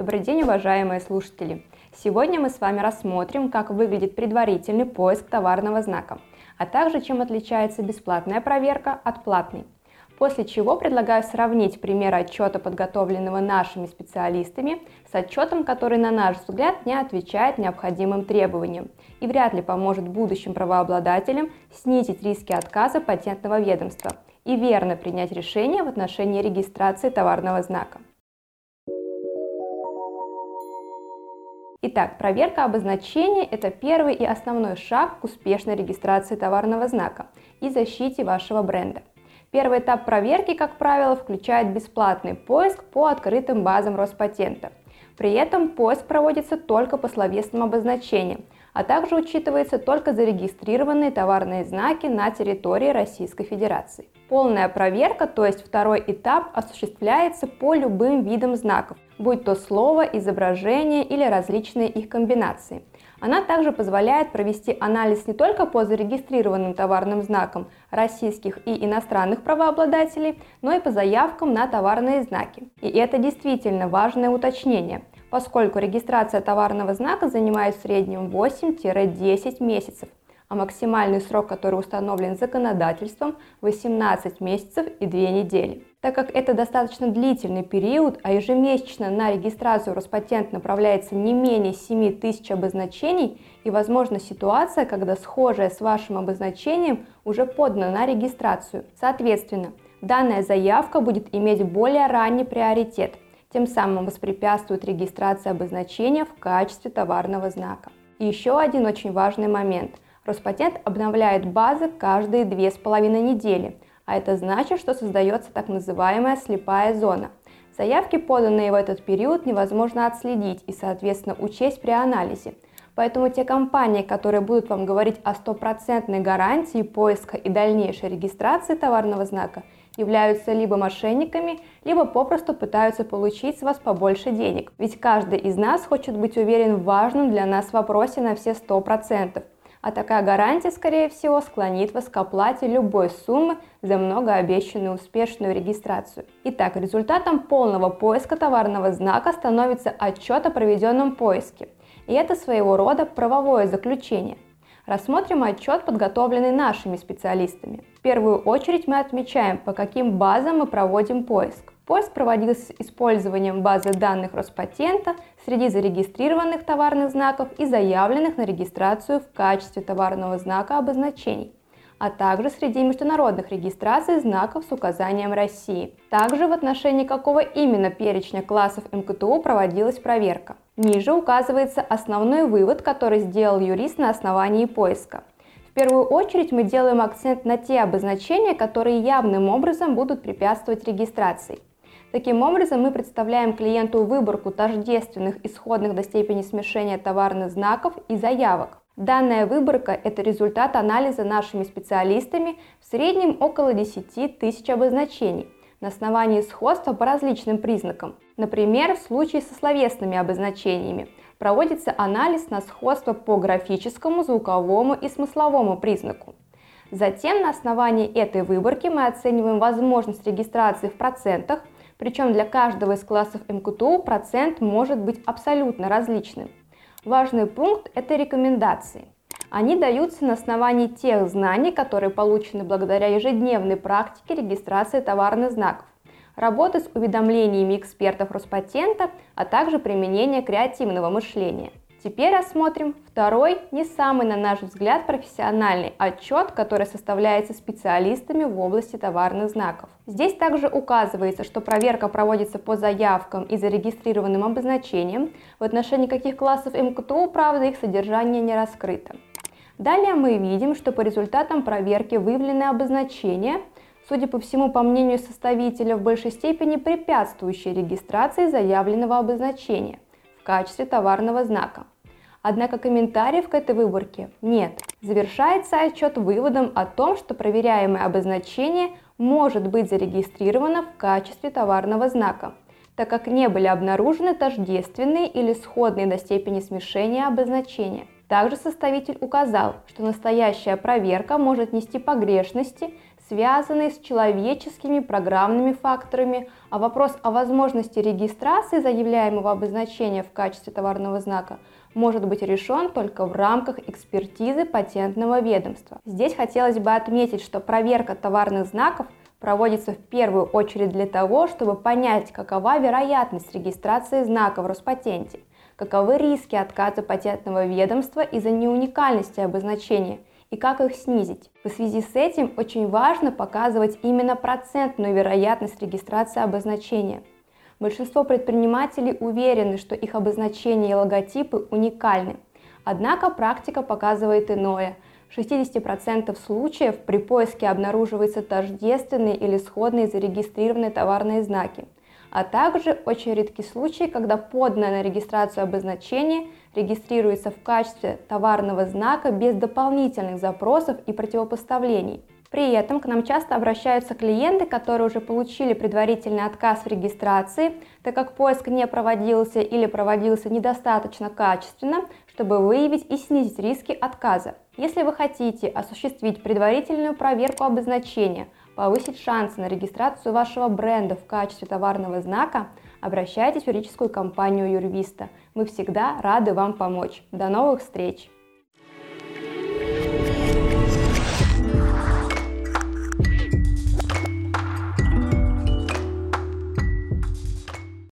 Добрый день, уважаемые слушатели! Сегодня мы с вами рассмотрим, как выглядит предварительный поиск товарного знака, а также чем отличается бесплатная проверка от платной. После чего предлагаю сравнить пример отчета, подготовленного нашими специалистами, с отчетом, который, на наш взгляд, не отвечает необходимым требованиям и вряд ли поможет будущим правообладателям снизить риски отказа патентного ведомства и верно принять решение в отношении регистрации товарного знака. Итак, проверка обозначения – это первый и основной шаг к успешной регистрации товарного знака и защите вашего бренда. Первый этап проверки, как правило, включает бесплатный поиск по открытым базам Роспатента. При этом поиск проводится только по словесным обозначениям, а также учитывается только зарегистрированные товарные знаки на территории Российской Федерации. Полная проверка, то есть второй этап, осуществляется по любым видам знаков, будь то слово, изображение или различные их комбинации. Она также позволяет провести анализ не только по зарегистрированным товарным знакам российских и иностранных правообладателей, но и по заявкам на товарные знаки. И это действительно важное уточнение, поскольку регистрация товарного знака занимает в среднем 8-10 месяцев, а максимальный срок, который установлен законодательством, 18 месяцев и 2 недели. Так как это достаточно длительный период, а ежемесячно на регистрацию Роспатент направляется не менее 7 тысяч обозначений, и возможна ситуация, когда схожее с вашим обозначением уже подано на регистрацию. Соответственно, данная заявка будет иметь более ранний приоритет, тем самым воспрепятствует регистрации обозначения в качестве товарного знака. И еще один очень важный момент – Роспатент обновляет базы каждые две с половиной недели, а это значит, что создается так называемая слепая зона. Заявки, поданные в этот период, невозможно отследить и, соответственно, учесть при анализе. Поэтому те компании, которые будут вам говорить о стопроцентной гарантии поиска и дальнейшей регистрации товарного знака, являются либо мошенниками, либо попросту пытаются получить с вас побольше денег. Ведь каждый из нас хочет быть уверен в важном для нас вопросе на все 100% а такая гарантия, скорее всего, склонит вас к оплате любой суммы за многообещанную успешную регистрацию. Итак, результатом полного поиска товарного знака становится отчет о проведенном поиске. И это своего рода правовое заключение. Рассмотрим отчет, подготовленный нашими специалистами. В первую очередь мы отмечаем, по каким базам мы проводим поиск. Поиск проводился с использованием базы данных Роспатента среди зарегистрированных товарных знаков и заявленных на регистрацию в качестве товарного знака обозначений а также среди международных регистраций знаков с указанием России. Также в отношении какого именно перечня классов МКТУ проводилась проверка. Ниже указывается основной вывод, который сделал юрист на основании поиска. В первую очередь мы делаем акцент на те обозначения, которые явным образом будут препятствовать регистрации. Таким образом, мы представляем клиенту выборку тождественных исходных до степени смешения товарных знаков и заявок. Данная выборка – это результат анализа нашими специалистами в среднем около 10 тысяч обозначений на основании сходства по различным признакам. Например, в случае со словесными обозначениями проводится анализ на сходство по графическому, звуковому и смысловому признаку. Затем на основании этой выборки мы оцениваем возможность регистрации в процентах – причем для каждого из классов МКТУ процент может быть абсолютно различным. Важный пункт – это рекомендации. Они даются на основании тех знаний, которые получены благодаря ежедневной практике регистрации товарных знаков, работы с уведомлениями экспертов Роспатента, а также применения креативного мышления. Теперь рассмотрим второй, не самый, на наш взгляд, профессиональный отчет, который составляется специалистами в области товарных знаков. Здесь также указывается, что проверка проводится по заявкам и зарегистрированным обозначениям, в отношении каких классов МКТУ, правда, их содержание не раскрыто. Далее мы видим, что по результатам проверки выявлены обозначения, судя по всему, по мнению составителя, в большей степени препятствующие регистрации заявленного обозначения – в качестве товарного знака. Однако комментариев к этой выборке нет. Завершается отчет выводом о том, что проверяемое обозначение может быть зарегистрировано в качестве товарного знака, так как не были обнаружены тождественные или сходные до степени смешения обозначения. Также составитель указал, что настоящая проверка может нести погрешности, связанные с человеческими программными факторами, а вопрос о возможности регистрации заявляемого обозначения в качестве товарного знака может быть решен только в рамках экспертизы патентного ведомства. Здесь хотелось бы отметить, что проверка товарных знаков проводится в первую очередь для того, чтобы понять, какова вероятность регистрации знака в Роспатенте, каковы риски отказа патентного ведомства из-за неуникальности обозначения и как их снизить. В связи с этим очень важно показывать именно процентную вероятность регистрации обозначения. Большинство предпринимателей уверены, что их обозначения и логотипы уникальны. Однако практика показывает иное. В 60% случаев при поиске обнаруживаются тождественные или сходные зарегистрированные товарные знаки, а также очень редкие случаи, когда поданное на регистрацию обозначение регистрируется в качестве товарного знака без дополнительных запросов и противопоставлений. При этом к нам часто обращаются клиенты, которые уже получили предварительный отказ в регистрации, так как поиск не проводился или проводился недостаточно качественно, чтобы выявить и снизить риски отказа. Если вы хотите осуществить предварительную проверку обозначения, повысить шансы на регистрацию вашего бренда в качестве товарного знака, обращайтесь в юридическую компанию Юрвиста. Мы всегда рады вам помочь. До новых встреч!